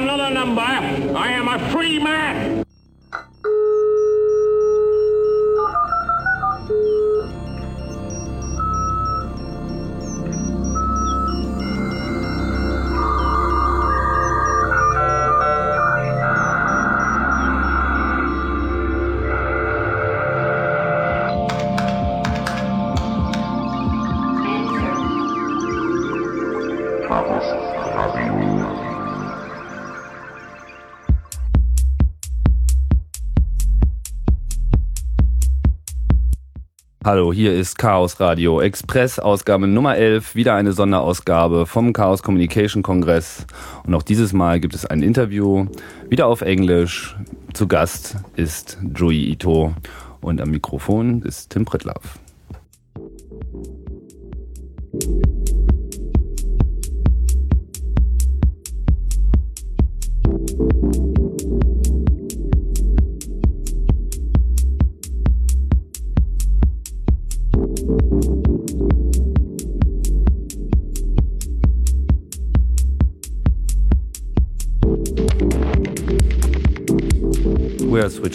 am not a number. I am a free man. Hallo, hier ist Chaos Radio Express, Ausgabe Nummer 11, wieder eine Sonderausgabe vom Chaos Communication Kongress. Und auch dieses Mal gibt es ein Interview, wieder auf Englisch. Zu Gast ist Joey Ito und am Mikrofon ist Tim Pritlaff.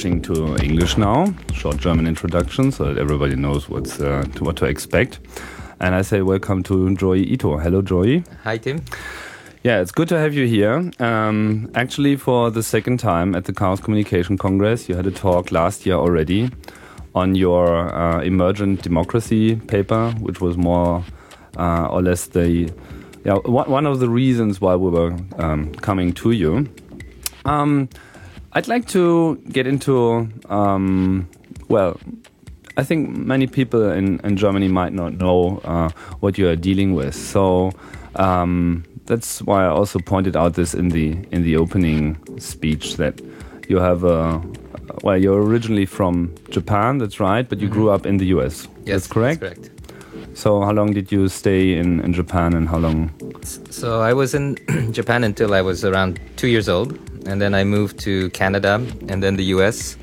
Switching to English now. Short German introduction so that everybody knows what's uh, to what to expect. And I say welcome to Joi Ito. Hello, Joi. Hi, Tim. Yeah, it's good to have you here. Um, actually, for the second time at the Chaos Communication Congress, you had a talk last year already on your uh, emergent democracy paper, which was more uh, or less the yeah one of the reasons why we were um, coming to you. Um, I'd like to get into, um, well, I think many people in, in Germany might not know uh, what you are dealing with. So um, that's why I also pointed out this in the in the opening speech that you have a well, you're originally from Japan, that's right, but you grew up in the US. Yes, that's correct. That's correct. So how long did you stay in, in Japan, and how long? So I was in Japan until I was around two years old, and then I moved to Canada, and then the US,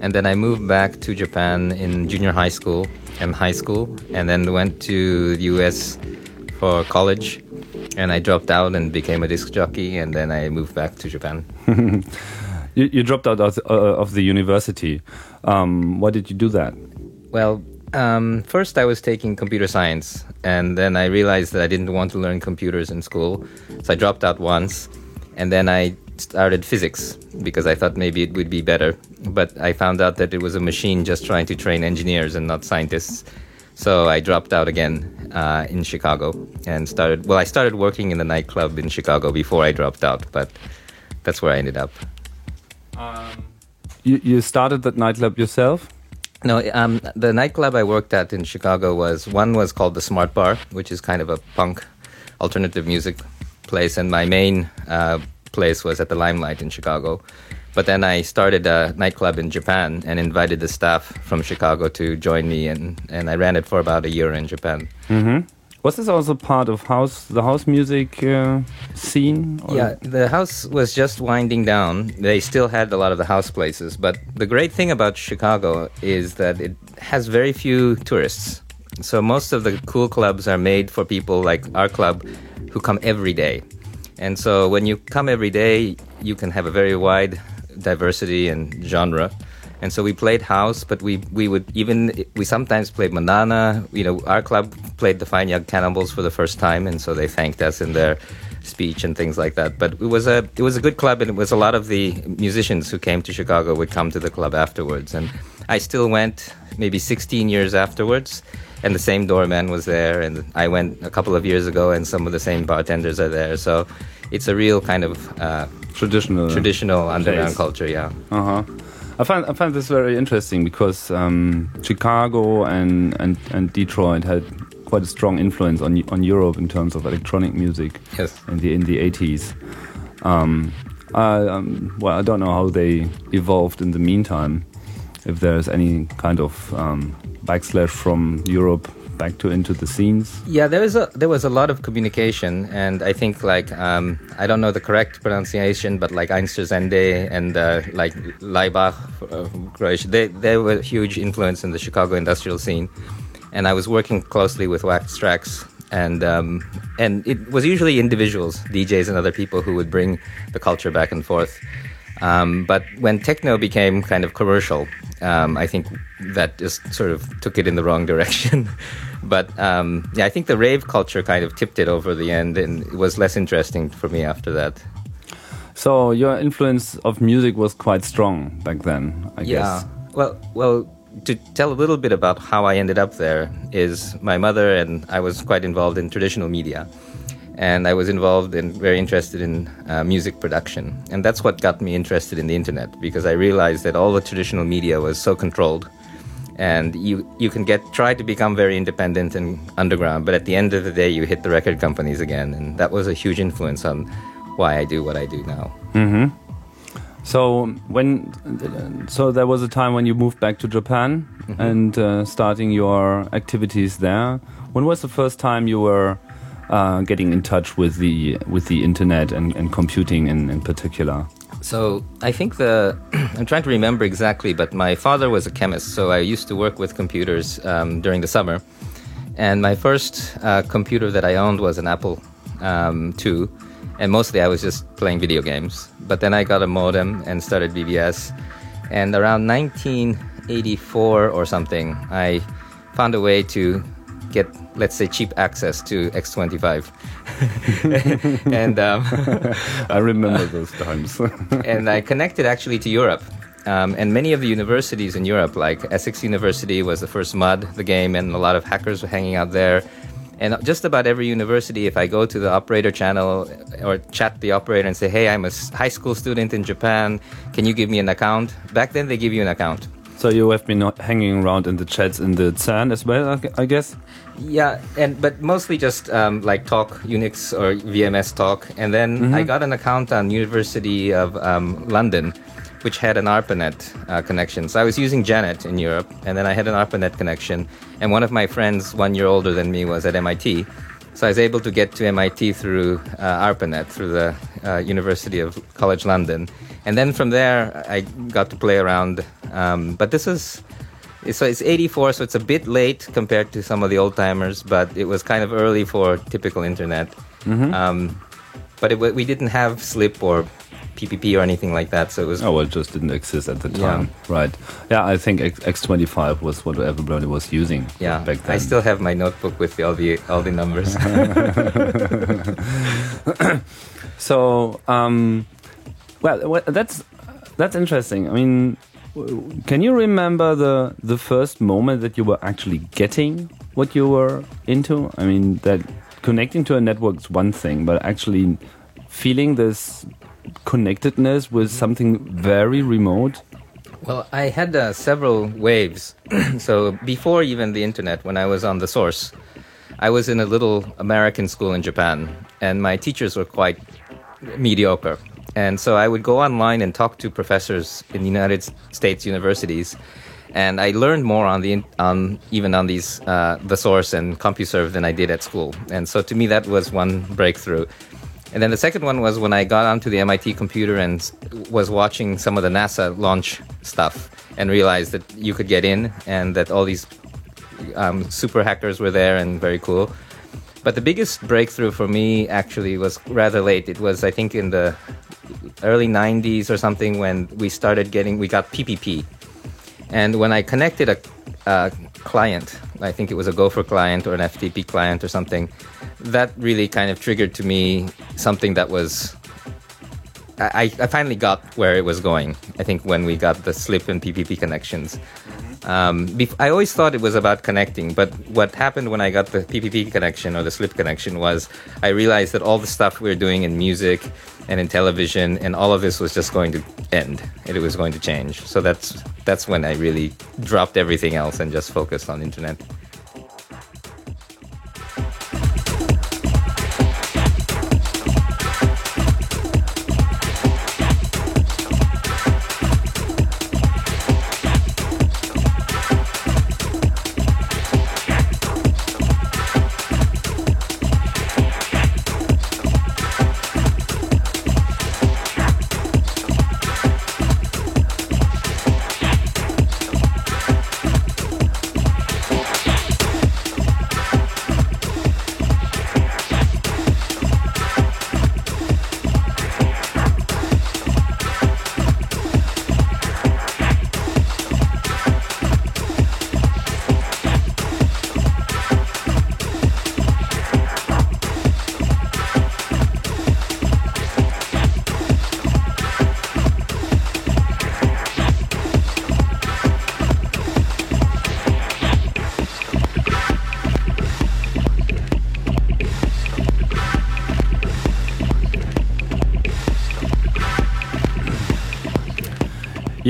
and then I moved back to Japan in junior high school and high school, and then went to the US for college, and I dropped out and became a disc jockey, and then I moved back to Japan. You, you dropped out of, uh, of the university. Um, why did you do that? Well, um, first I was taking computer science, and then I realized that I didn't want to learn computers in school, so I dropped out once, and then I started physics because I thought maybe it would be better, but I found out that it was a machine just trying to train engineers and not scientists. So I dropped out again uh, in Chicago and started. Well, I started working in the nightclub in Chicago before I dropped out, but that's where I ended up. You, you started that nightclub yourself? No, um, the nightclub I worked at in Chicago was one was called the Smart Bar, which is kind of a punk alternative music place, and my main uh, place was at the Limelight in Chicago. But then I started a nightclub in Japan and invited the staff from Chicago to join me, and, and I ran it for about a year in Japan. Mm-hmm. Was this also part of house the house music uh, scene? or- Yeah, the house was just winding down. They still had a lot of the house places, but the great thing about Chicago is that it has very few tourists. So most of the cool clubs are made for people like our club who come every day. And so when you come every day, you can have a very wide diversity and genre. And so we played house, but we, we would even we sometimes played Manana. You know, our club played the Fine Young Cannibals for the first time, and so they thanked us in their speech and things like that. But it was a it was a good club, and it was a lot of the musicians who came to Chicago would come to the club afterwards. And I still went maybe 16 years afterwards, and the same doorman was there. And I went a couple of years ago, and some of the same bartenders are there. So it's a real kind of uh, traditional traditional underground place. culture. Yeah. Uh huh. I find I find this very interesting because um, Chicago and, and and Detroit had quite a strong influence on on Europe in terms of electronic music Yes. in the in the eighties. Um, I, um, well, I don't know how they evolved in the meantime. If there's any kind of um, backslash from Europe back to into the scenes. Yeah, there was a there was a lot of communication, and I think like um, I don't know the correct pronunciation, but like Einstürzende and uh, like Laibach uh, Croatia, they they were huge influence in the Chicago industrial scene, and I was working closely with Wax Trax and um, and it was usually individuals, DJs, and other people who would bring the culture back and forth. Um, but when techno became kind of commercial, um, I think that just sort of took it in the wrong direction. but um, yeah, I think the rave culture kind of tipped it over the end, and it was less interesting for me after that. So your influence of music was quite strong back then, I yeah. guess. Well, well, to tell a little bit about how I ended up there is my mother and I was quite involved in traditional media. And I was involved and very interested in uh, music production. And that's what got me interested in the internet because I realized that all the traditional media was so controlled. And you, you can get try to become very independent and underground, but at the end of the day, you hit the record companies again. And that was a huge influence on why I do what I do now. Mm-hmm. So when so there was a time when you moved back to Japan Mhm. and uh, starting your activities there. When was the first time you were uh, getting in touch with the with the internet and, and computing in, in particular? So I think the I'm trying to remember exactly, but my father was a chemist, so I used to work with computers um, during the summer. And my first uh, computer that I owned was an Apple um, II, and mostly I was just playing video games. But then I got a modem and started BBS. And around 1984 or something, I found a way to get, let's say, cheap access to X.25. and um, I remember those times. and I connected actually to Europe. Um, and many of the universities in Europe, like Essex University, was the first MUD, the game, and a lot of hackers were hanging out there. And just about every university, if I go to the operator channel or chat the operator and say, "Hey, I'm a high school student in Japan. Can you give me an account?" Back then, they give you an account. So you have been hanging around in the chats in the CERN as well, I guess. Yeah, and but mostly just um, like talk Unix or VMS talk, and then I got an account on University of um, London, which had an ARPANET uh, connection. So I was using Janet in Europe, and then I had an ARPANET connection. And one of my friends, one year older than me, was at MIT, so I was able to get to MIT through uh, ARPANET through the uh, University of College London, and then from there I got to play around. Um, but this is so it's 84, so it's a bit late compared to some of the old timers, but it was kind of early for typical internet. Um, but it, we didn't have Slip or PPP or anything like that, so it was. Oh, well, it just didn't exist at the Yeah. time, right? Yeah, I think X- X.25 was what everybody was using yeah, back then. I still have my notebook with all the all the numbers. So, um, well, well, that's that's interesting. I mean, can you remember the the first moment that you were actually getting what you were into? I mean, that connecting to a network is one thing, but actually feeling this connectedness with something very remote. Well, I had uh, several waves. so before even the internet, when I was on the source, I was in a little American school in Japan, and my teachers were quite mediocre. And so I would go online and talk to professors in the United States universities, and I learned more on the on even on these uh, the source and CompuServe than I did at school. And so to me, that was one breakthrough. And then the second one was when I got onto the MIT computer and was watching some of the NASA launch stuff and realized that you could get in and that all these um, super hackers were there and very cool. But the biggest breakthrough for me actually was rather late. It was, I think, in the early 90s or something when we started getting, we got PPP. And when I connected a, a client, I think it was a Gopher client or an FTP client or something, that really kind of triggered to me something that was. I, I finally got where it was going. I think when we got the slip and PPP connections. Um, bef- I always thought it was about connecting, but what happened when I got the PPP connection or the slip connection was I realized that all the stuff we were doing in music and in television and all of this was just going to end. It was going to change. So that's that's when I really dropped everything else and just focused on internet.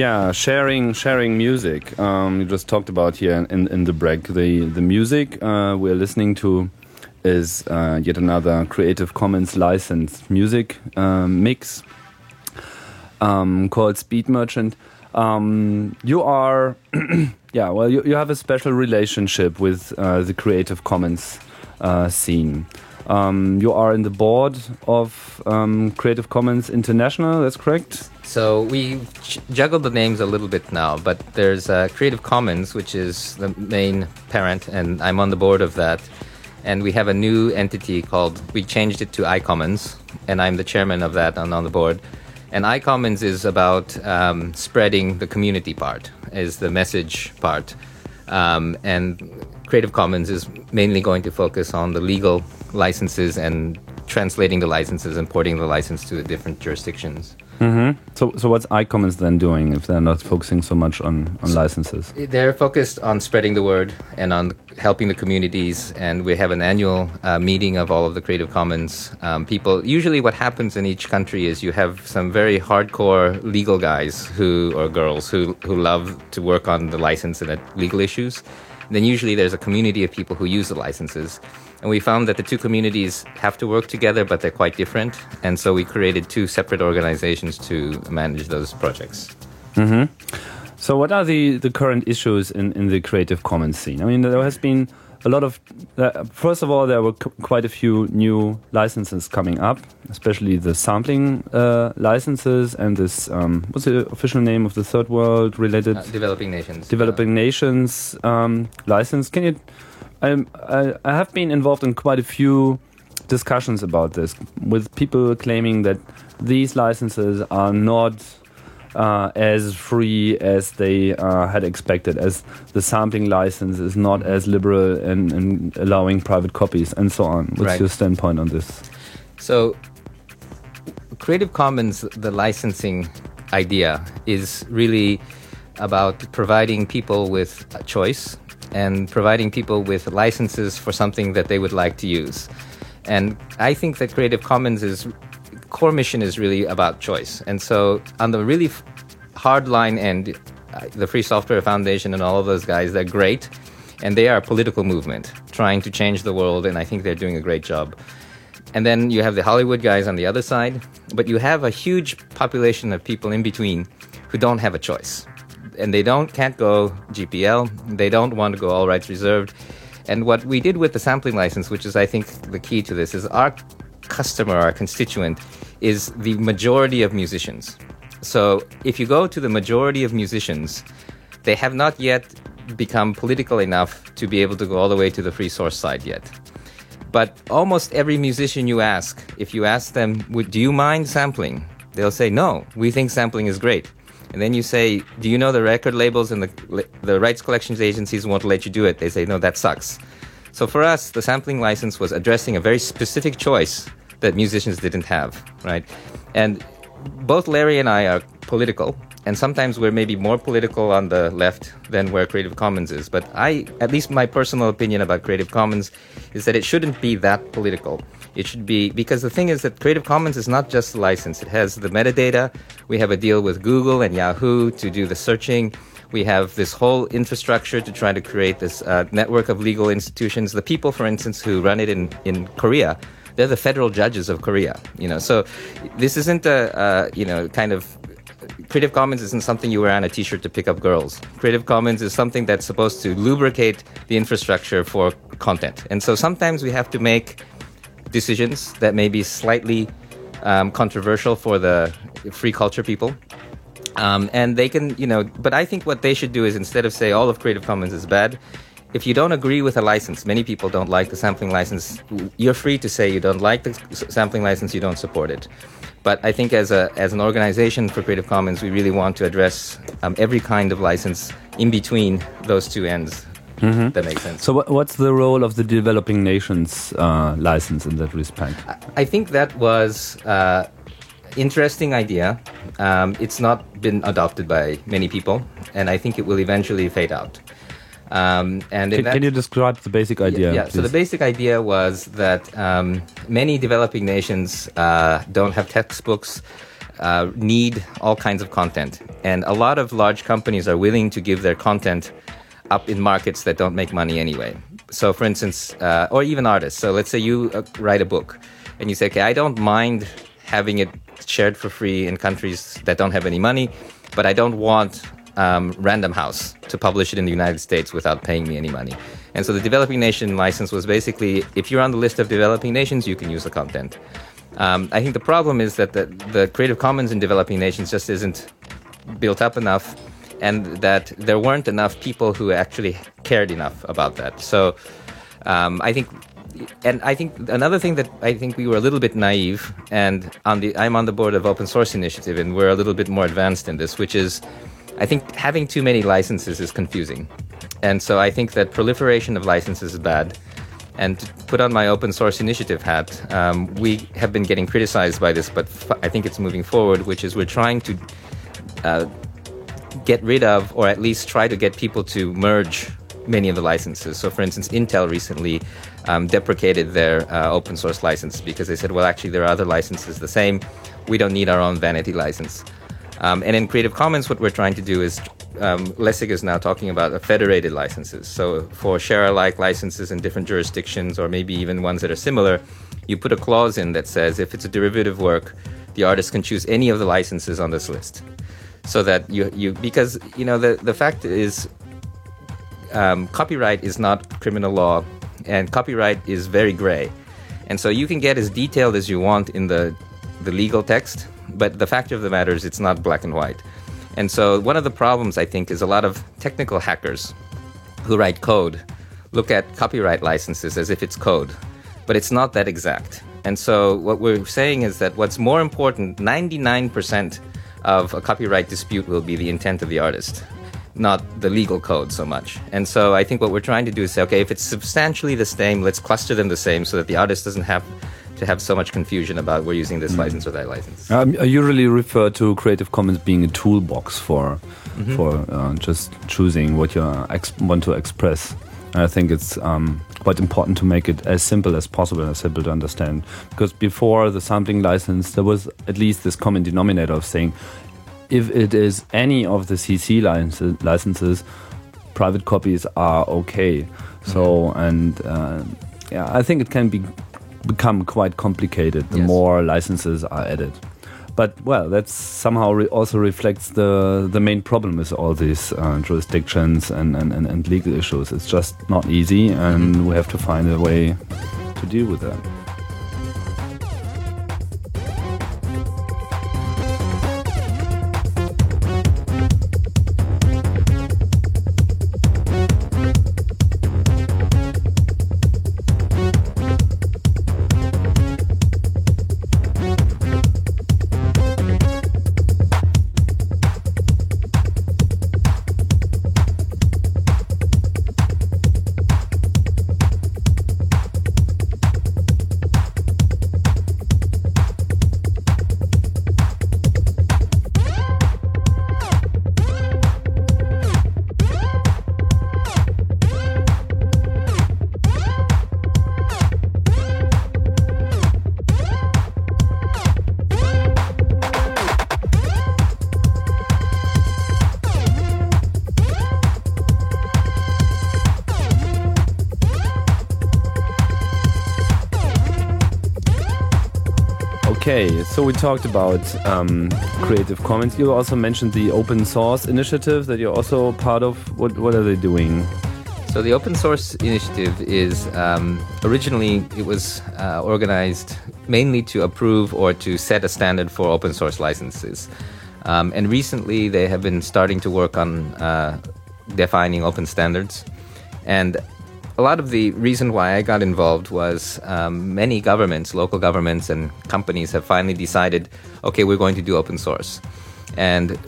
Yeah, sharing sharing music. Um, you just talked about here in, in the break. The the music uh, we're listening to is uh, yet another Creative Commons licensed music um, mix um, called Speed Merchant. Um, you are, yeah, well, you, you have a special relationship with uh, the Creative Commons uh, scene. Um, you are in the board of um, Creative Commons International, that's correct? So we juggle the names a little bit now, but there's uh, Creative Commons, which is the main parent, and I'm on the board of that. And we have a new entity called, we changed it to iCommons, and I'm the chairman of that and on the board. And iCommons is about um, spreading the community part, is the message part. Um, and Creative Commons is mainly going to focus on the legal licenses and translating the licenses and porting the license to the different jurisdictions. Mm-hmm. So, so what's iCommons then doing if they're not focusing so much on, on licenses? They're focused on spreading the word and on helping the communities. And we have an annual uh, meeting of all of the Creative Commons um, people. Usually, what happens in each country is you have some very hardcore legal guys who or girls who who love to work on the license and the legal issues. And then usually there's a community of people who use the licenses. And we found that the two communities have to work together, but they're quite different. And so we created two separate organizations to manage those projects. Mm-hmm. So, what are the, the current issues in, in the Creative Commons scene? I mean, there has been a lot of. Uh, first of all, there were quite a few new licenses coming up, especially the sampling uh, licenses and this. Um, what's the official name of the third world related? Uh, developing nations. Developing nations um, license. Can you I, I have been involved in quite a few discussions about this with people claiming that these licenses are not uh, as free as they uh, had expected, as the sampling license is not as liberal in, in allowing private copies and so on. What's right. your standpoint on this? So, Creative Commons, the licensing idea, is really about providing people with a choice and providing people with licenses for something that they would like to use. And I think that Creative Commons is core mission is really about choice. And so on the really hard line end, uh, the Free Software Foundation and all of those guys, they're great. And they are a political movement trying to change the world. And I think they're doing a great job. And then you have the Hollywood guys on the other side. But you have a huge population of people in between who don't have a choice and they don't can't go GPL. They don't want to go all rights reserved. And what we did with the sampling license, which is I think the key to this, is our customer, our constituent, is the majority of musicians. So if you go to the majority of musicians, they have not yet become political enough to be able to go all the way to the free source side yet. But almost every musician you ask, if you ask them, do you mind sampling? They'll say, no, we think sampling is great and then you say, "Do you know the record labels and the the rights collections agencies won't let you do it?" They say, "No, that sucks." So for us, the sampling license was addressing a very specific choice that musicians didn't have, right? And both Larry and I are political, and sometimes we're maybe more political on the left than where Creative Commons is. But I, at least my personal opinion about Creative Commons, is that it shouldn't be that political. It should be because the thing is that Creative Commons is not just a license. It has the metadata. We have a deal with Google and Yahoo to do the searching. We have this whole infrastructure to try to create this uh, network of legal institutions. The people, for instance, who run it in, in Korea, they're the federal judges of Korea. You know, so this isn't a, you know kind of Creative Commons isn't something you wear on a t-shirt to pick up girls. Creative Commons is something that's supposed to lubricate the infrastructure for content. And so sometimes we have to make decisions that may be slightly um, controversial for the free culture people. Um, and they can, you know, but I think what they should do is instead of say all of Creative Commons is bad, if you don't agree with a license, many people don't like the sampling license, you're free to say you don't like the sampling license, you don't support it. But I think as, a, as an organization for Creative Commons, we really want to address um, every kind of license in between those two ends. Mm-hmm. That makes sense. So, what's the role of the developing nations uh, license in that respect? I think that was uh, interesting idea. Um, it's not been adopted by many people, and I think it will eventually fade out. Um, and can, that, can, you describe the basic idea? Yeah. So the basic idea was that um, many developing nations uh, don't have textbooks. uh, need all kinds of content. And a lot of large companies are willing to give their content up in markets that don't make money anyway. So, for instance, uh, or even artists. So, let's say you uh, write a book and you say, okay, I don't mind having it shared for free in countries that don't have any money, but I don't want um, Random House to publish it in the United States without paying me any money. And so the developing nation license was basically if you're on the list of developing nations, you can use the content. Um, I think the problem is that the, the Creative Commons in developing nations just isn't built up enough, and that there weren't enough people who actually cared enough about that. So um, I think and I think another thing that I think we were a little bit naive, and on the I'm on the board of Open Source Initiative, and we're a little bit more advanced in this, which is I think having too many licenses is confusing. And so I think that proliferation of licenses is bad. And to put on my open source initiative hat, um, we have been getting criticized by this, but f- I think it's moving forward, which is we're trying to uh, get rid of, or at least try to get people to merge many of the licenses. So, for instance, Intel recently um, deprecated their uh, open source license because they said, well, actually, there are other licenses the same. We don't need our own vanity license. Um, and in Creative Commons, what we're trying to do is um, Lessig is now talking about federated licenses. So for share alike licenses in different jurisdictions, or maybe even ones that are similar, you put a clause in that says if it's a derivative work, the artist can choose any of the licenses on this list. So that you, you because you know the, the fact is um, copyright is not criminal law and copyright is very gray. And so you can get as detailed as you want in the the legal text, but the fact of the matter is it's not black and white. And so one of the problems I think is a lot of technical hackers who write code look at copyright licenses as if it's code, but it's not that exact. And so what we're saying is that what's more important, 99% of a copyright dispute will be the intent of the artist, not the legal code so much. And so I think what we're trying to do is say, okay, if it's substantially the same, let's cluster them the same so that the artist doesn't have to have so much confusion about we're using this mm. license or that license. Um, I usually refer to Creative Commons being a toolbox for mm -hmm. for uh, just choosing what you want to express. And I think it's um, quite important to make it as simple as possible, as simple to understand. Because before the sampling license, there was at least this common denominator of saying, if it is any of the CC licenses, private copies are okay. So mm -hmm. and uh, yeah, I think it can be become quite complicated the yes. more licenses are added. But well, that somehow re also reflects the the main problem with all these uh, jurisdictions and, and, and, and, legal issues. It's just not easy, and mm -hmm. we have to find a way to deal with that. So we talked about um, Creative Commons. You also mentioned the open source initiative that you're also part of. What what are they doing? So the open source initiative is um, originally it was uh, organized mainly to approve or to set a standard for open source licenses, um, and recently they have been starting to work on uh, defining open standards. And a lot of the reason why I got involved was um, many governments, local governments, and companies have finally decided, okay, we're going to do open source. And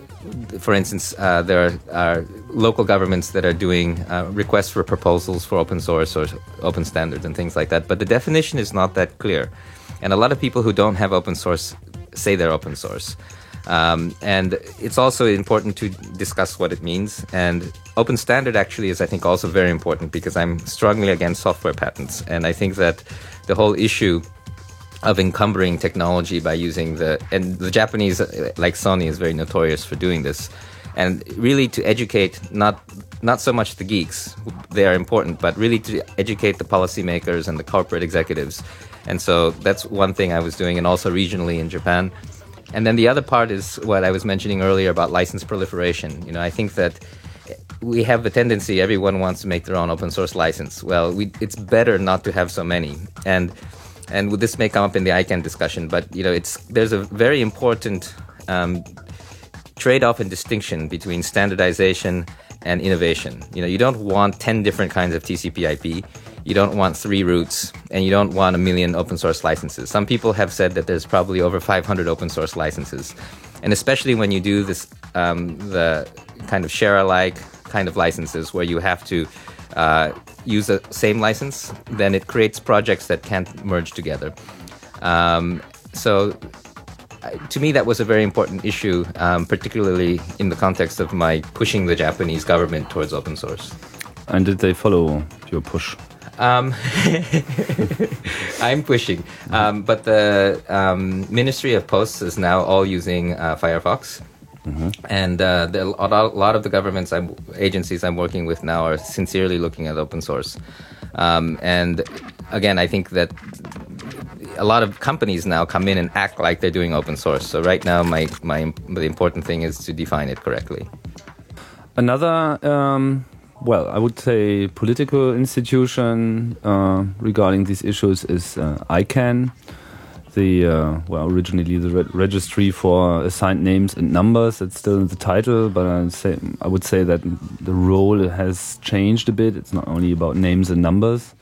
for instance, uh, there are, are, local governments that are doing uh, requests for proposals for open source or open standards and things like that. But the definition is not that clear. And a lot of people who don't have open source say they're open source. Um, and it's also important to discuss what it means. And open standard actually is, I think, also very important because I'm strongly against software patents. And I think that the whole issue of encumbering technology by using the and the Japanese uh, like Sony is very notorious for doing this and really to educate not not so much the geeks they are important but really to educate the policymakers and the corporate executives and so that's one thing I was doing and also regionally in Japan and then the other part is what I was mentioning earlier about license proliferation you know I think that we have a tendency everyone wants to make their own open source license well we, it's better not to have so many and and this may come up in the ICANN discussion, but you know, it's there's a very important um, trade-off and distinction between standardization and innovation. You know, you don't want ten different kinds of TCP/IP. You don't want three roots and you don't want a million open source licenses. Some people have said that there's probably over 500 open source licenses, and especially when you do this, um, the kind of share alike kind of licenses where you have to uh, use the same license, then it creates projects that can't merge together. Um, so, to me, that was a very important issue, um, particularly in the context of my pushing the Japanese government towards open source. And did they follow your push? Um, I'm pushing, um, but the um, Ministry of Posts is now all using uh, Firefox. Mm-hmm. And uh, the, a lot of the governments I'm, agencies I'm working with now are sincerely looking at open source. Um, and again, I think that a lot of companies now come in and act like they're doing open source. So right now, my, my the important thing is to define it correctly. Another, um, well, I would say political institution uh, regarding these issues is uh, ICANN the uh, well originally the re registry for assigned names and numbers. It's still in the title, but I say I would say that the role has changed a bit. It's not only about names and numbers.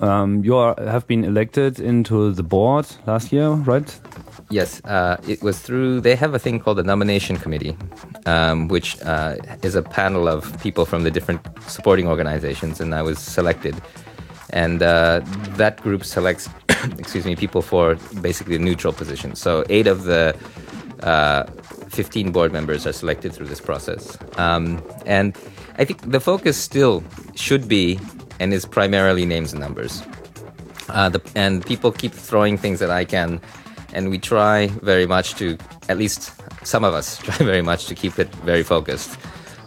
Um, you are, have been elected into the board last year, right? Yes, uh, it was through. They have a thing called the nomination committee, um, which uh, is a panel of people from the different supporting organizations, and I was selected. And uh, that group selects excuse me people for basically a neutral position so eight of the uh, 15 board members are selected through this process. Um, and i think the focus still should be and is primarily names and numbers. Uh, the, and people keep throwing things at ICANN and we try very much to at least some of us try very much to keep it very focused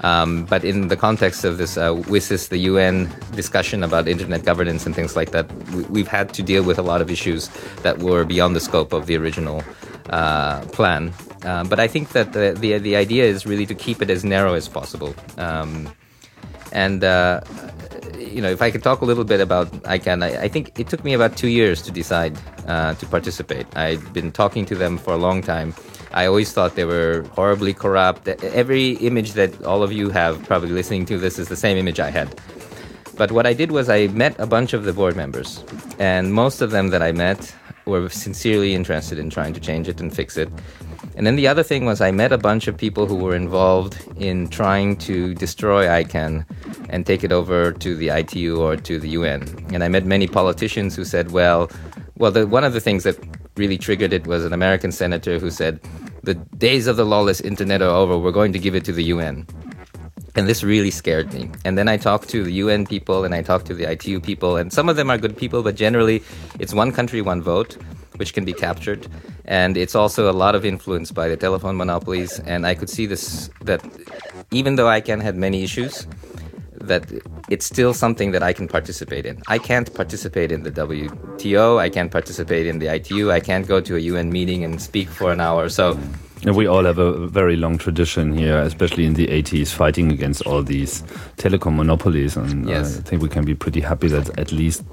um, but in the context of this uh, WSIS, the UN discussion about internet governance and things like that, we, have had to deal with a lot of issues that were beyond the scope of the original uh, plan. Uh, but I think that the, the, the idea is really to keep it as narrow as possible. Um, and uh, you know, if I could talk a little bit about ICANN, I, I think it took me about two years to decide uh, to participate. I'd been talking to them for a long time I always thought they were horribly corrupt. Every image that all of you have probably listening to this is the same image I had. But what I did was I met a bunch of the board members, and most of them that I met were sincerely interested in trying to change it and fix it. And then the other thing was I met a bunch of people who were involved in trying to destroy ICANN and take it over to the ITU or to the UN. And I met many politicians who said, well, well, the, one of the things that really triggered it was an American senator who said, The days of the lawless internet are over. We're going to give it to the UN. And this really scared me. And then I talked to the UN people and I talked to the ITU people, and some of them are good people, but generally it's one country, one vote, which can be captured. And it's also a lot of influence by the telephone monopolies. And I could see this that even though ICANN had many issues, that it's still something that I can participate in. I can't participate in the WTO, I can't participate in the ITU, I can't go to a UN meeting and speak for an hour. So and we all have a very long tradition here, especially in the 80s, fighting against all these telecom monopolies. And uh, yes. I think we can be pretty happy that at least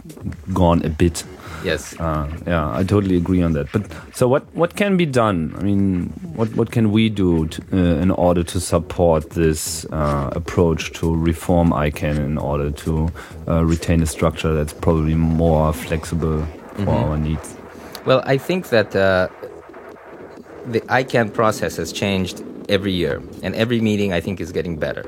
gone a bit. Yes. Uh, yeah, I totally agree on that. But so, what what can be done? I mean, what what can we do to, uh, in order to support this uh, approach to reform ICANN in order to uh, retain a structure that's probably more flexible for mm -hmm. our needs? Well, I think that uh, the ICANN process has changed every year, and every meeting I think is getting better.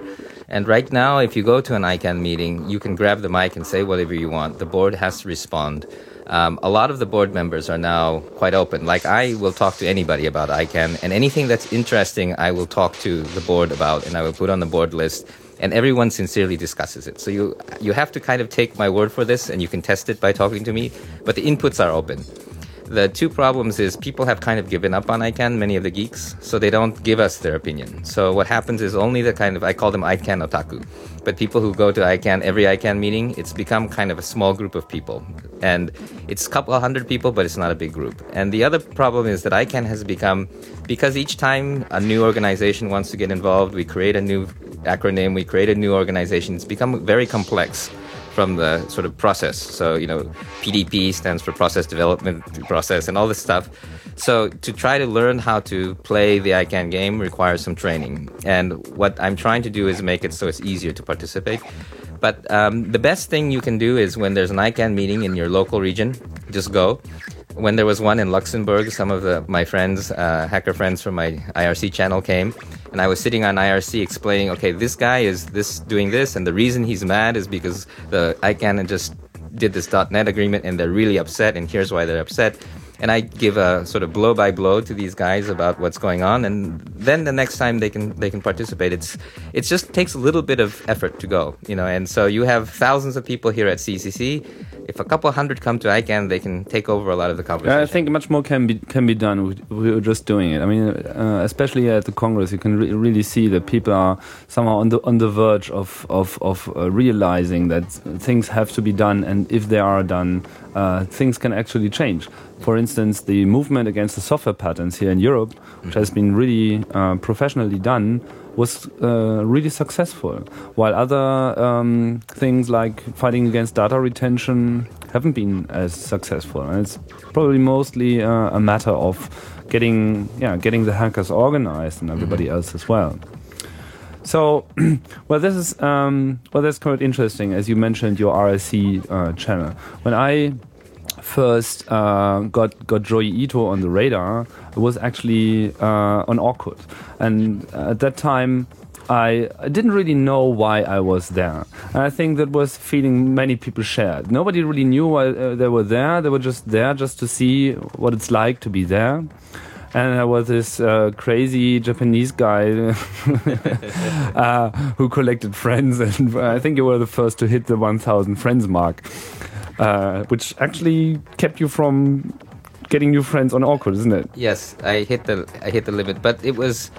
And right now, if you go to an ICANN meeting, you can grab the mic and say whatever you want. The board has to respond. Um, a lot of the board members are now quite open. Like I will talk to anybody about ICANN, and anything that's interesting, I will talk to the board about, and I will put on the board list. And everyone sincerely discusses it. So you you have to kind of take my word for this, and you can test it by talking to me. But the inputs are open. The two problems is people have kind of given up on ICANN, many of the geeks, so they don't give us their opinion. So what happens is only the kind of, I call them ICANN otaku, but people who go to ICANN, every ICANN meeting, it's become kind of a small group of people. And it's a couple hundred people, but it's not a big group. And the other problem is that ICANN has become, because each time a new organization wants to get involved, we create a new acronym, we create a new organization, it's become very complex from the sort of process. So, you know, PDP stands for process development process and all this stuff. So, to try to learn how to play the ICANN game requires some training. And what I'm trying to do is make it so it's easier to participate. But um, the best thing you can do is when there's an ICANN meeting in your local region, just go when there was one in Luxembourg, some of the, my friends, uh, hacker friends from my IRC channel came, and I was sitting on IRC explaining, okay, this guy is this doing this, and the reason he's mad is because the ICANN just did this .NET agreement, and they're really upset, and here's why they're upset and I give a sort of blow by blow to these guys about what's going on, and then the next time they can they can participate. It's it just takes a little bit of effort to go, you know. And so you have thousands of people here at CCC. If a couple hundred come to ICANN, they can take over a lot of the conversation. I think much more can be can be done. We are just doing it. I mean, uh, especially at the Congress, you can re really see that people are somehow on the on the verge of of of uh, realizing that things have to be done, and if they are done, uh, things can actually change. For instance, the movement against the software patents here in Europe, which has been really uh, professionally done, was uh, really successful. While other um, things like fighting against data retention haven't been as successful. And it's probably mostly uh, a matter of getting, yeah, getting the hackers organized and everybody mm -hmm. else as well. So, well, this is um, well, that's quite interesting. As you mentioned, your IRC uh, channel. When I first uh, got got Joi Ito on the radar was actually uh, on Orkut, and at that time. I, I didn't really know why I was there. And I think that was feeling many people shared. Nobody really knew why uh, they were there. They were just there just to see what it's like to be there and there was this uh, crazy Japanese guy uh, who collected friends, and I think you were the first to hit the 1,000 friends mark uh, which actually kept you from getting new friends on Orkut, isn't it? Yes, I hit the I hit the limit, but it was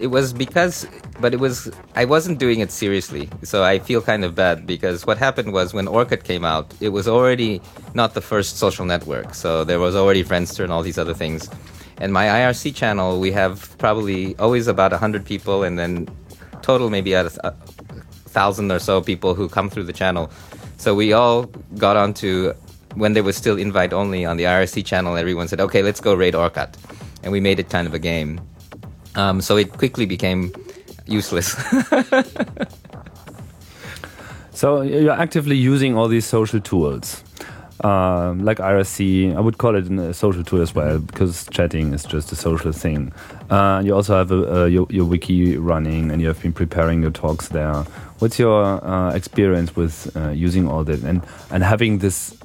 it was because but it was I wasn't doing it seriously. So I feel kind of bad because what happened was when Orkut came out, it was already not the first social network. So there was already Friendster and all these other things. And my IRC channel, we have probably always about 100 people and then total maybe a thousand or so people who come through the channel. So we all got onto when there was still invite only on the IRC channel. Everyone said, "Okay, let's go raid Orkut," and we made it kind of a game. Um, so it quickly became useless. so you're actively using all these social tools. Um, like IRC, I would call it a social tool as well because chatting is just a social thing. Uh, you also have a, a, your, your, wiki running and you have been preparing your talks there. What's your uh, experience with uh, using all that and, and having this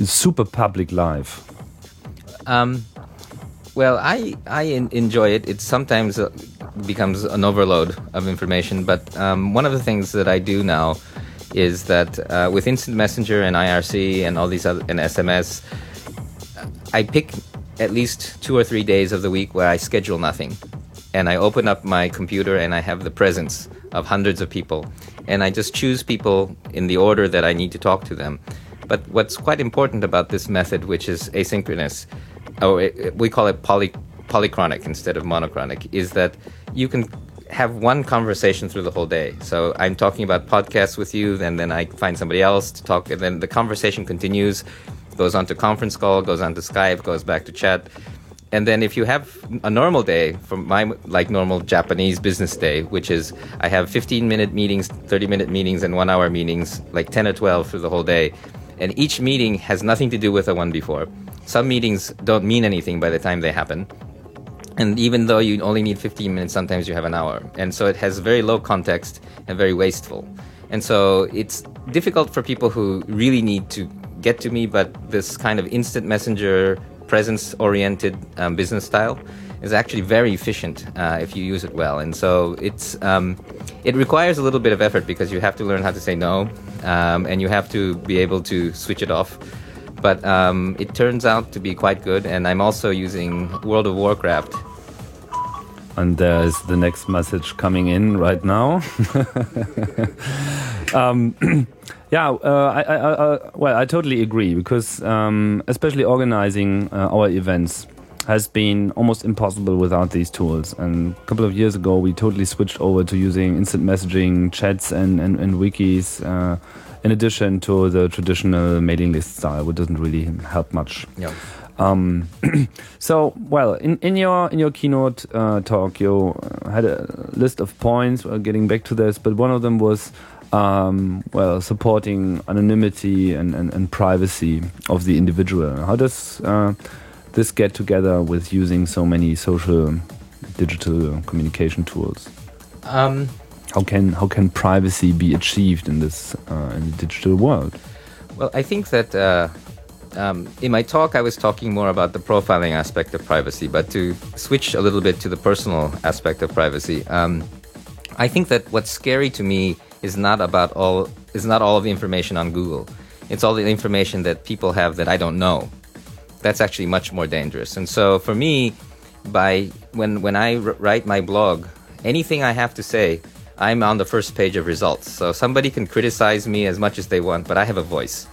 super public life? Um, well, I I enjoy it. It sometimes uh, becomes an overload of information, but um, one of the things that I do now is that uh, with Instant Messenger and IRC and all these other and SMS, I pick at least two or three days of the week where I schedule nothing, and I open up my computer and I have the presence of hundreds of people, and I just choose people in the order that I need to talk to them. But what's quite important about this method, which is asynchronous, or we call it poly, polychronic instead of monochronic, is that you can have one conversation through the whole day. So I'm talking about podcasts with you, and then I find somebody else to talk, and then the conversation continues, goes on to conference call, goes on to Skype, goes back to chat. And then if you have a normal day, from my like normal Japanese business day, which is I have 15 minute meetings, 30 minute meetings, and one hour meetings, like 10 or 12 through the whole day. And each meeting has nothing to do with the one before. Some meetings don't mean anything by the time they happen and even though you only need 15 minutes sometimes you have an hour. And so it has very low context and very wasteful. And so it's difficult for people who really need to get to me but this kind of instant messenger presence oriented um, business style is actually very efficient uh, if you use it well. And so it's um, it requires a little bit of effort because you have to learn how to say no um, and you have to be able to switch it off but um, it turns out to be quite good. And I'm also using World of Warcraft. And there's the next message coming in right now. um, yeah, uh, I, I, I, well, I totally agree because um, especially organizing uh, our events has been almost impossible without these tools. And a couple of years ago, we totally switched over to using instant messaging, chats, and, and, and wikis. Uh, in addition to the traditional mailing list style, which doesn't really help much. Yeah. Um, so, well, in, in your in your keynote uh, talk, you had a list of points. We're getting back to this, but one of them was um, well supporting anonymity and, and, and, privacy of the individual. How does uh, this get together with using so many social digital communication tools? Um, how can how can privacy be achieved in this uh, in the digital world? Well, I think that uh, um, in my talk I was talking more about the profiling aspect of privacy, but to switch a little bit to the personal aspect of privacy, um, I think that what's scary to me is not about all is not all of the information on Google. It's all the information that people have that I don't know that's actually much more dangerous. And so for me, by when when I write my blog, anything I have to say, I'm on the first page of results. So somebody can criticize me as much as they want, but I have a voice,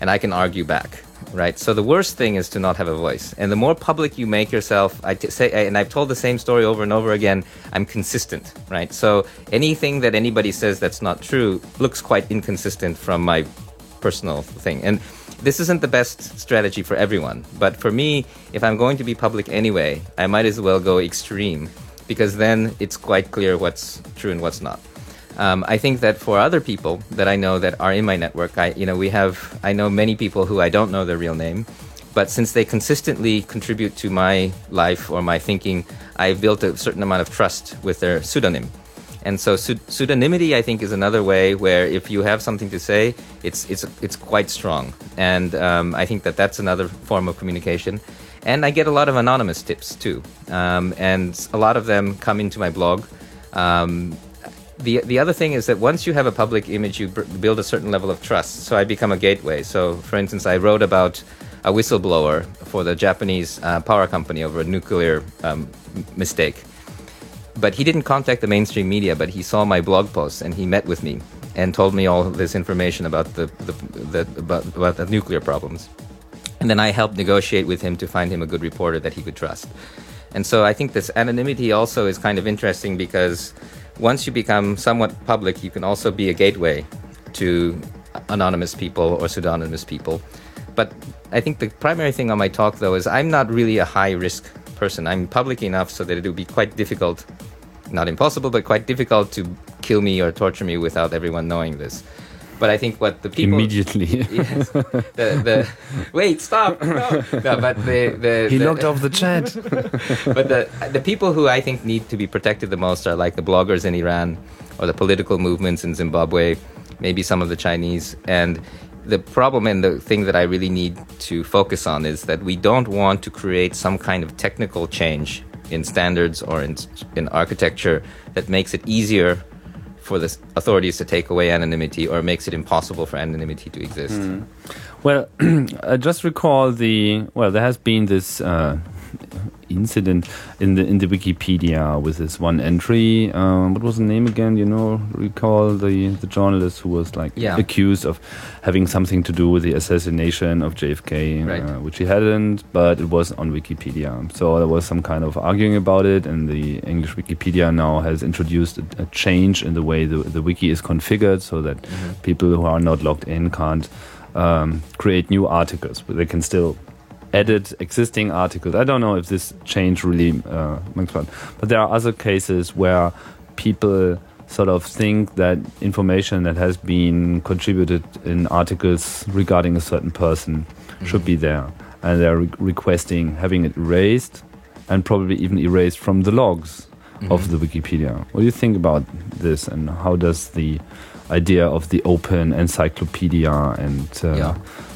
and I can argue back. Right. So the worst thing is to not have a voice. And the more public you make yourself, I t- say, and I've told the same story over and over again. I'm consistent. Right. So anything that anybody says that's not true looks quite inconsistent from my personal thing. And this isn't the best strategy for everyone, but for me, if I'm going to be public anyway, I might as well go extreme because then it's quite clear what's true and what's not. Um, I think that for other people that I know that are in my network, I you know we have I know many people who I don't know their real name, but since they consistently contribute to my life or my thinking, I've built a certain amount of trust with their pseudonym. And so pseudonymity, I think, is another way where if you have something to say, it's it's it's quite strong. And um, I think that that's another form of communication. And I get a lot of anonymous tips too, um, and a lot of them come into my blog. Um, the the other thing is that once you have a public image, you build a certain level of trust. So I become a gateway. So, for instance, I wrote about a whistleblower for the Japanese uh, power company over a nuclear um, mistake but he didn't contact the mainstream media, but he saw my blog posts and he met with me and told me all this information about the, the, the about, about the nuclear problems. And then I helped negotiate with him to find him a good reporter that he could trust. And so I think this anonymity also is kind of interesting because once you become somewhat public, you can also be a gateway to anonymous people or pseudonymous people. But I think the primary thing on my talk, though, is I'm not really a high risk person. I'm public enough so that it would be quite difficult, not impossible, but quite difficult to kill me or torture me without everyone knowing this. But I think what the people immediately. yes, the, the wait, stop, no, no but the, the he the, locked off the chat. but the the people who I think need to be protected the most are like the bloggers in Iran or the political movements in Zimbabwe, maybe some of the Chinese, and the problem and the thing that I really need to focus on is that we don't want to create some kind of technical change in standards or in, in architecture that makes it easier for the authorities to take away anonymity or makes it impossible for anonymity to exist. Mm. Well, I just recall the well, there has been this uh, incident in the in the Wikipedia with this one entry. Um, what was the name again? You know, recall the the journalist who was like yeah. accused of having something to do with the assassination of JFK, right. uh, which he hadn't, but it was on Wikipedia. So there was some kind of arguing about it, and the English Wikipedia now has introduced a, a change in the way the, the wiki is configured, so that mm -hmm. people who are not logged in can't. Um, create new articles, but they can still edit existing articles. I don't know if this change really uh, makes fun, but there are other cases where people sort of think that information that has been contributed in articles regarding a certain person mm -hmm. should be there, and they're re requesting having it erased and probably even erased from the logs mm -hmm. of the Wikipedia. What do you think about this, and how does the idea of the open encyclopedia and uh, yeah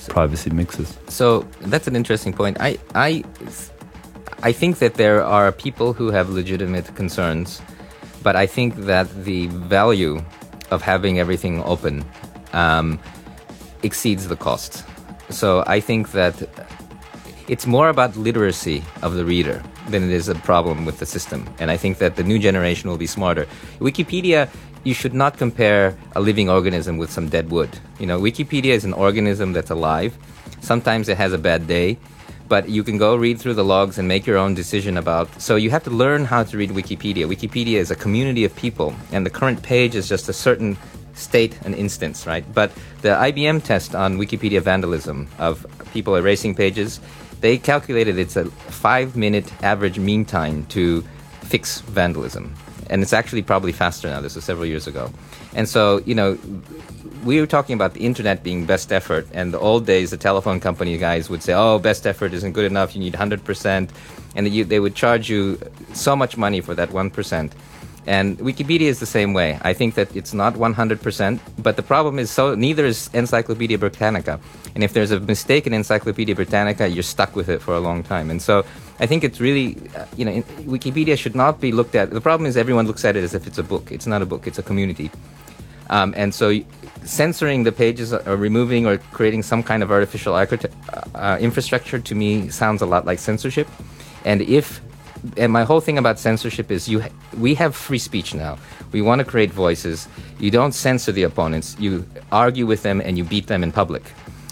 privacy mixes. So that's an interesting point. I I I think that there are people who have legitimate concerns, but I think that the value of having everything open um, exceeds the cost. so I think that it's more about literacy of the reader than it is a problem with the system. And I think that the new generation will be smarter. Wikipedia, you should not compare a living organism with some dead wood. You know, Wikipedia is an organism that's alive. Sometimes it has a bad day, but you can go read through the logs and make your own decision about. So you have to learn how to read Wikipedia. Wikipedia is a community of people, and the current page is just a certain state an instance, right? But the IBM test on Wikipedia vandalism of people erasing pages they calculated it's a five minute average mean time to fix vandalism. And it's actually probably faster now. This was several years ago. And so, you know, we were talking about the internet being best effort. And the old days, the telephone company guys would say, oh, best effort isn't good enough. You need 100%. And they would charge you so much money for that 1%. And Wikipedia is the same way. I think that it's not 100%, but the problem is so neither is Encyclopedia Britannica. And if there's a mistake in Encyclopedia Britannica, you're stuck with it for a long time. And so I think it's really, uh, you know, Wikipedia should not be looked at. The problem is everyone looks at it as if it's a book. It's not a book, it's a community. Um, and so censoring the pages or removing or creating some kind of artificial uh, uh, infrastructure to me sounds a lot like censorship. And if and my whole thing about censorship is you we have free speech now. We want to create voices. You don't censor the opponents. You argue with them and you beat them in public.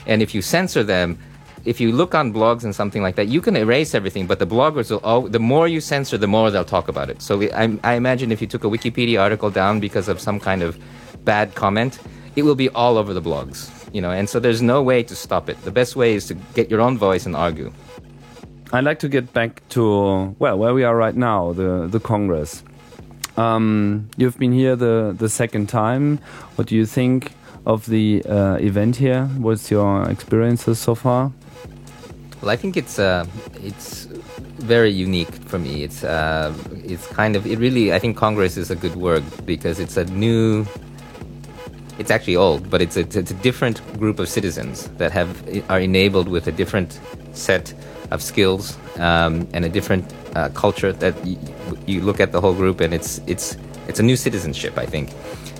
And if you censor them, if you look on blogs and something like that, you can erase everything, but the bloggers will, oh, the more you censor, the more they'll talk about it. So I, I imagine if you took a Wikipedia article down because of some kind of bad comment, it will be all over the blogs, you know, and so there's no way to stop it. The best way is to get your own voice and argue. I'd like to get back to well where we are right now, the the Congress. Um, you've been here the the second time. What do you think of the uh, event here? What's your experiences so far? Well, I think it's uh, it's very unique for me. It's uh, it's kind of it really. I think Congress is a good word because it's a new. It's actually old, but it's a, it's a different group of citizens that have are enabled with a different set of skills um, and a different uh, culture that y- you look at the whole group and it's it's it's a new citizenship I think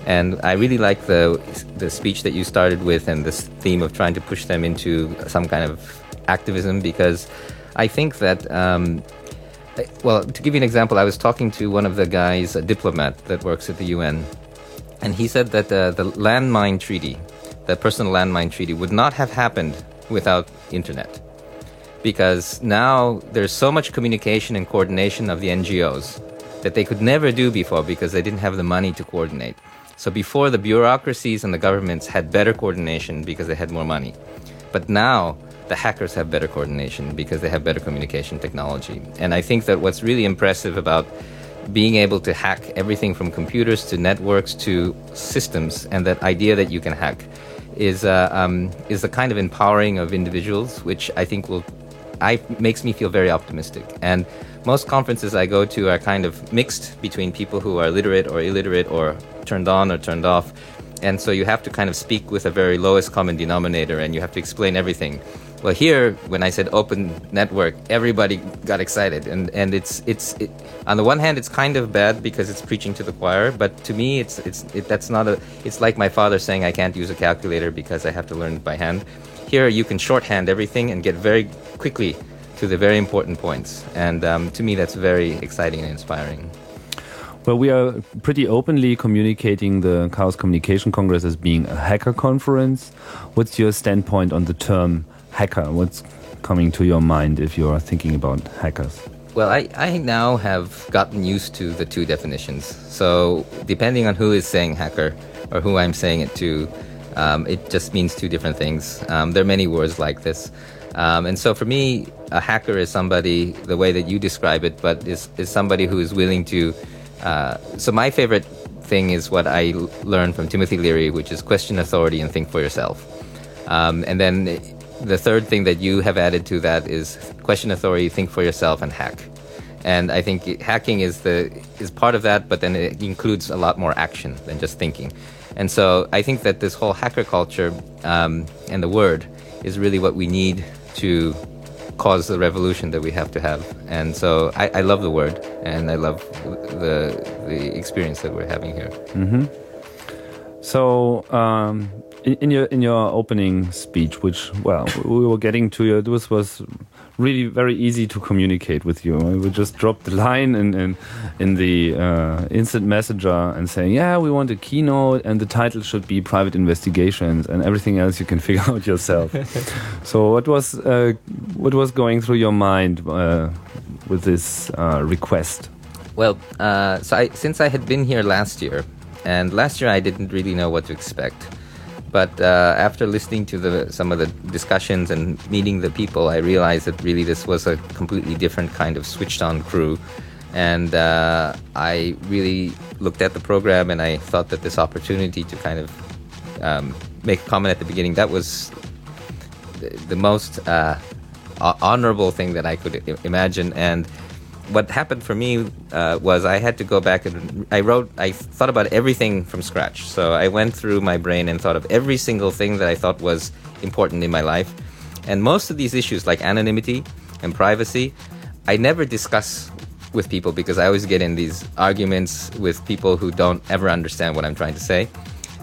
and I really like the the speech that you started with and this theme of trying to push them into some kind of activism because I think that um, well to give you an example I was talking to one of the guys a diplomat that works at the UN and he said that uh, the landmine treaty the personal landmine treaty would not have happened without internet because now there's so much communication and coordination of the NGOs that they could never do before because they didn't have the money to coordinate. So before the bureaucracies and the governments had better coordination because they had more money. But now the hackers have better coordination because they have better communication technology. And I think that what's really impressive about being able to hack everything from computers to networks to systems and that idea that you can hack is uh, um, is the kind of empowering of individuals, which I think will I makes me feel very optimistic. And most conferences I go to are kind of mixed between people who are literate or illiterate or turned on or turned off. And so you have to kind of speak with a very lowest common denominator and you have to explain everything. Well, here, when I said open network, everybody got excited. And, and it's, it's it, on the one hand, it's kind of bad because it's preaching to the choir. But to me, it's, it's, it, that's not a, it's like my father saying I can't use a calculator because I have to learn by hand. Here, you can shorthand everything and get very quickly to the very important points. And um, to me, that's very exciting and inspiring. Well, we are pretty openly communicating the Chaos Communication Congress as being a hacker conference. What's your standpoint on the term hacker? What's coming to your mind if you are thinking about hackers? Well, I, I now have gotten used to the two definitions. So, depending on who is saying hacker or who I'm saying it to, um, it just means two different things. Um, there are many words like this. Um, and so for me, a hacker is somebody, the way that you describe it, but is, is somebody who is willing to. Uh, so my favorite thing is what I learned from Timothy Leary, which is question authority and think for yourself. Um, and then the third thing that you have added to that is question authority, think for yourself, and hack. And I think hacking is the is part of that, but then it includes a lot more action than just thinking. And so I think that this whole hacker culture um, and the word is really what we need to cause the revolution that we have to have. And so I, I love the word and I love the, the experience that we're having here. Mm -hmm. So, um, in, in, your in your opening speech, which well, we were getting to your this was really very easy to communicate with you. We just drop the line in in, in the uh, instant messenger and saying, yeah, we want a keynote, and the title should be private investigations, and everything else you can figure out yourself. so, what was uh, what was going through your mind uh, with this uh, request? Well, uh, so I, since I had been here last year. And last year I didn't really know what to expect. But uh, after listening to the, some of the discussions and meeting the people, I realized that really this was a completely different kind of switched on crew. And uh, I really looked at the program and I thought that this opportunity to kind of um, make a comment at the beginning, that was the, the most uh, honorable thing that I could imagine. And what happened for me uh, was I had to go back and I wrote, I thought about everything from scratch. So I went through my brain and thought of every single thing that I thought was important in my life. And most of these issues, like anonymity and privacy, I never discuss with people because I always get in these arguments with people who don't ever understand what I'm trying to say.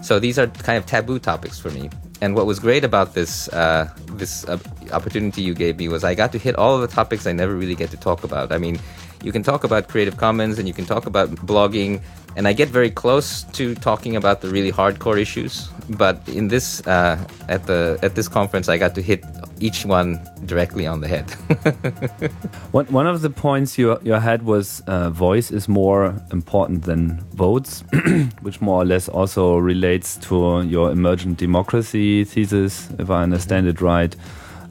So these are kind of taboo topics for me. And what was great about this uh, this uh, opportunity you gave me was I got to hit all of the topics I never really get to talk about. I mean, you can talk about Creative Commons and you can talk about blogging, and I get very close to talking about the really hardcore issues. But in this uh, at the at this conference, I got to hit each one directly on the head. one, one of the points you, you had was uh, voice is more important than votes, which more or less also relates to your emergent democracy thesis, if I understand it right.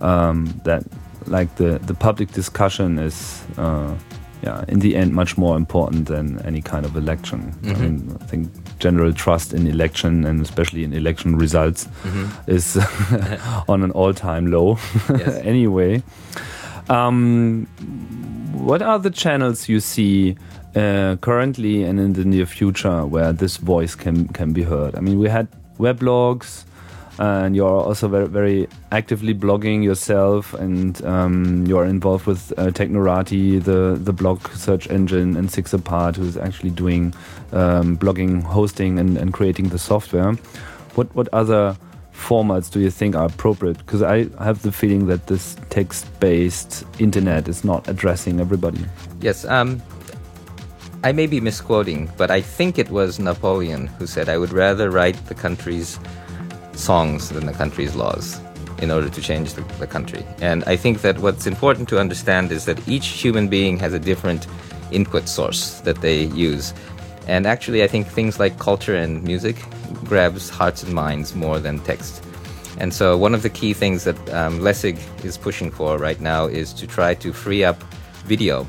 Um, that like the, the public discussion is uh, yeah, in the end, much more important than any kind of election. Mm -hmm. I, mm-hmm. mean, I, think general trust in election and especially in election results mm -hmm. is on an all-time low. anyway, um, what are the channels you see uh, currently and in the near future where this voice can can be heard? I mean, we had weblogs and you're also very, very actively blogging yourself, and um, you're involved with uh, Technorati, the the blog search engine, and Six Apart, who's actually doing um, blogging, hosting, and, and creating the software. What what other formats do you think are appropriate? Because I have the feeling that this text-based internet is not addressing everybody. Yes. Um, I may be misquoting, but I think it was Napoleon who said, I would rather write the country's songs than the country's laws in order to change the, the, country. And I think that what's important to understand is that each human being has a different input source that they use. And actually, I think things like culture and music grabs hearts and minds more than text. And so, one of the key things that um, Lessig is pushing for right now is to try to free up video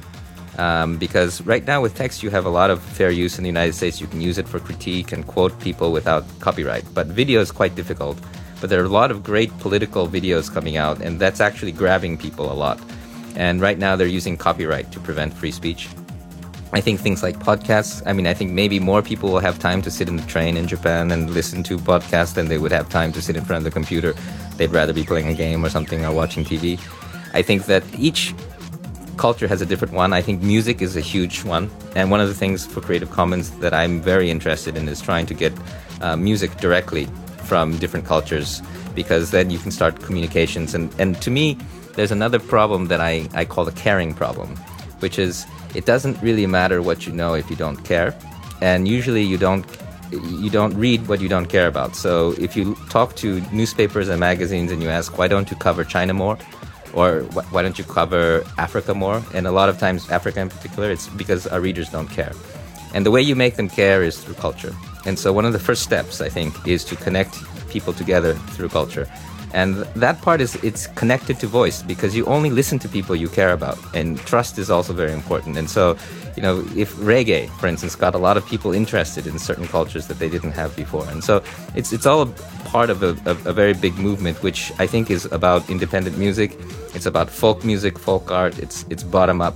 um, because right now with text you have a lot of fair use in the United States. You can use it for critique and quote people without copyright. But video is quite difficult. But there are a lot of great political videos coming out, and that's actually grabbing people a lot. And right now they're using copyright to prevent free speech. I think things like podcasts. I mean, I think maybe more people will have time to sit in the train in Japan and listen to podcasts than they would have time to sit in front of the computer. They'd rather be playing a game or something or watching TV. I think that each culture has a different one. I think music is a huge one. And one of the things for Creative Commons that I'm very interested in is trying to get uh, music directly from different cultures because then you can start communications. And, and to me, there's another problem that I, I call the caring problem, which is it doesn't really matter what you know if you don't care. And usually you don't you don't read what you don't care about. So if you talk to newspapers and magazines and you ask why don't you cover China more, or why don't you cover Africa more? And a lot of times, Africa in particular, it's because our readers don't care. And the way you make them care is through culture. And so, one of the first steps, I think, is to connect people together through culture. And that part is it's connected to voice because you only listen to people you care about, and trust is also very important. And so, you know, if reggae, for instance, got a lot of people interested in certain cultures that they didn't have before, and so it's it's all part of a, a, a very big movement, which I think is about independent music. It's about folk music, folk art. It's it's bottom up,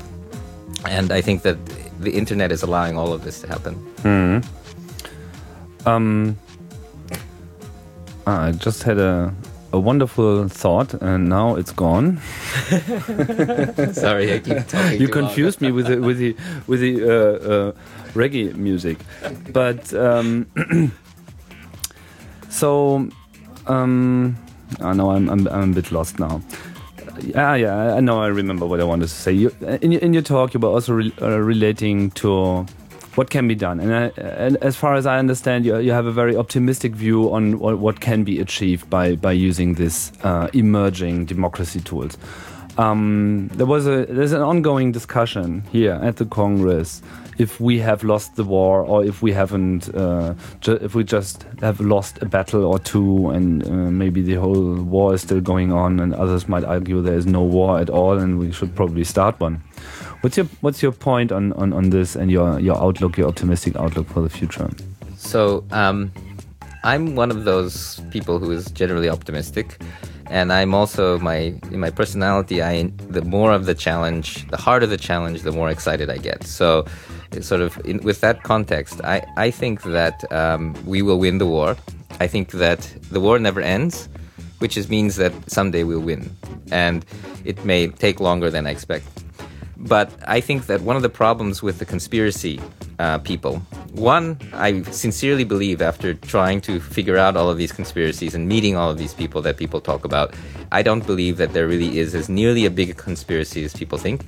and I think that the internet is allowing all of this to happen. Hmm. Um. I just had a a wonderful thought, and now it's gone. Sorry, I keep talking. You confused me with the with the with the uh, uh, reggae music, but um, So, um, I know I'm, I'm, I'm a bit lost now. Yeah, yeah, I know. I remember what I wanted to say. You, in, your, in your talk, you were also re, uh, relating to what can be done, and, I, and, as far as I understand, you, you have a very optimistic view on what, can be achieved by by using these uh, emerging democracy tools. Um, there was a there's an ongoing discussion here at the Congress if we have lost the war or if we haven't, uh, if we just have lost a battle or two and uh, maybe the whole war is still going on, and others might argue there is no war at all and we should probably start one. What's your What's your point on, on, on this and your your outlook, your optimistic outlook for the future? So um, I'm one of those people who is generally optimistic and I'm also my in my personality. I the more of the challenge, the harder the challenge, the more excited I get. So, sort of in, with that context, I I think that um, we will win the war. I think that the war never ends, which is, means that someday we'll win, and it may take longer than I expect. But I think that one of the problems with the conspiracy uh, people, one, I sincerely believe after trying to figure out all of these conspiracies and meeting all of these people that people talk about, I don't believe that there really is as nearly a big conspiracy as people think.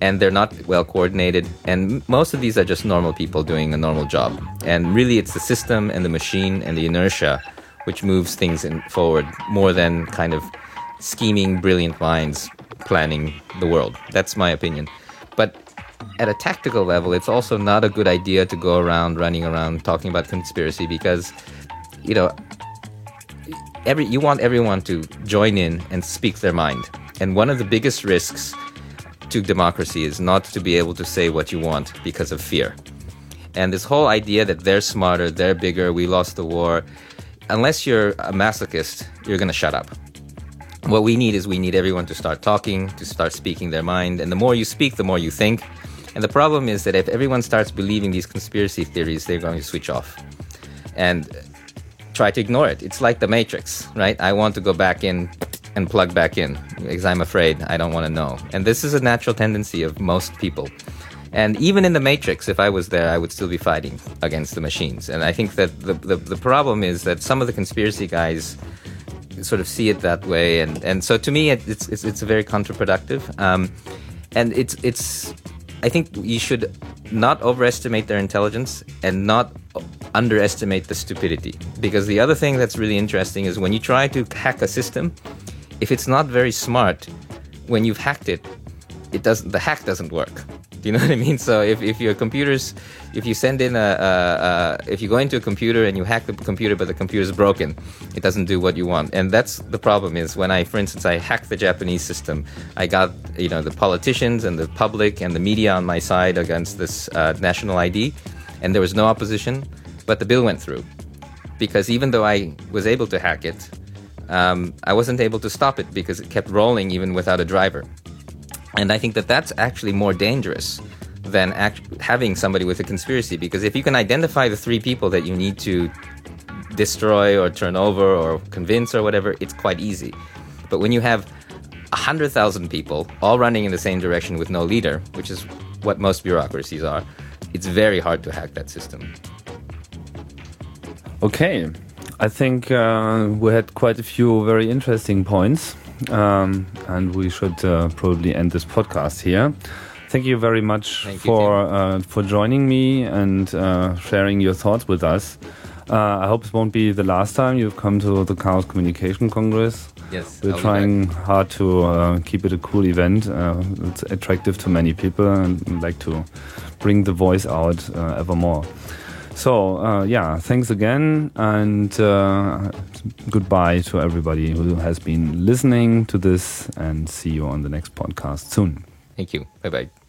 And they're not well coordinated. And most of these are just normal people doing a normal job. And really, it's the system and the machine and the inertia which moves things in forward more than kind of scheming, brilliant minds planning the world. That's my opinion. But at a tactical level, it's also not a good idea to go around running around talking about conspiracy because, you know, every you want everyone to join in and speak their mind. And one of the biggest risks to democracy is not to be able to say what you want because of fear. And this whole idea that they're smarter, they're bigger, we lost the war, unless you're a masochist, you're going to shut up what we need is we need everyone to start talking, to start speaking their mind. And the more you speak, the more you think. And the problem is that if everyone starts believing these conspiracy theories, they're going to switch off and try to ignore it. It's like the Matrix, right? I want to go back in and plug back in because I'm afraid I don't want to know. And this is a natural tendency of most people. And even in the Matrix, if I was there, I would still be fighting against the machines. And I think that the, the, the problem is that some of the conspiracy guys sort of see it that way, and and so to me, it's it's it's very counterproductive. Um, and it's it's I think you should not overestimate their intelligence and not underestimate the stupidity. Because the other thing that's really interesting is when you try to hack a system, if it's not very smart, when you've hacked it, it doesn't the hack doesn't work. Do you know what I mean? So if, if your computers, if you send in a, a, a, if you go into a computer and you hack the computer, but the computer is broken, it doesn't do what you want. And that's the problem is when I, for instance, I hacked the Japanese system, I got, you know, the politicians and the public and the media on my side against this uh, national ID, and there was no opposition, but the bill went through. Because even though I was able to hack it, um, I wasn't able to stop it because it kept rolling even without a driver. And I think that that's actually more dangerous than act- having somebody with a conspiracy because if you can identify the three people that you need to destroy or turn over or convince or whatever, it's quite easy. But when you have 100,000 people all running in the same direction with no leader, which is what most bureaucracies are, it's very hard to hack that system. Okay. I think uh, we had quite a few very interesting points. Um, and we should uh, probably end this podcast here. Thank you very much Thank for uh, for joining me and uh, sharing your thoughts with us. Uh, I hope it won't be the last time you've come to the Chaos Communication Congress. Yes, we're I'll trying hard to uh, keep it a cool event. Uh, it's attractive to many people and like to bring the voice out ever more. So, uh, yeah, thanks again, and uh, goodbye to everybody who has been listening to this, and see you on the next podcast soon. Thank you. Bye bye.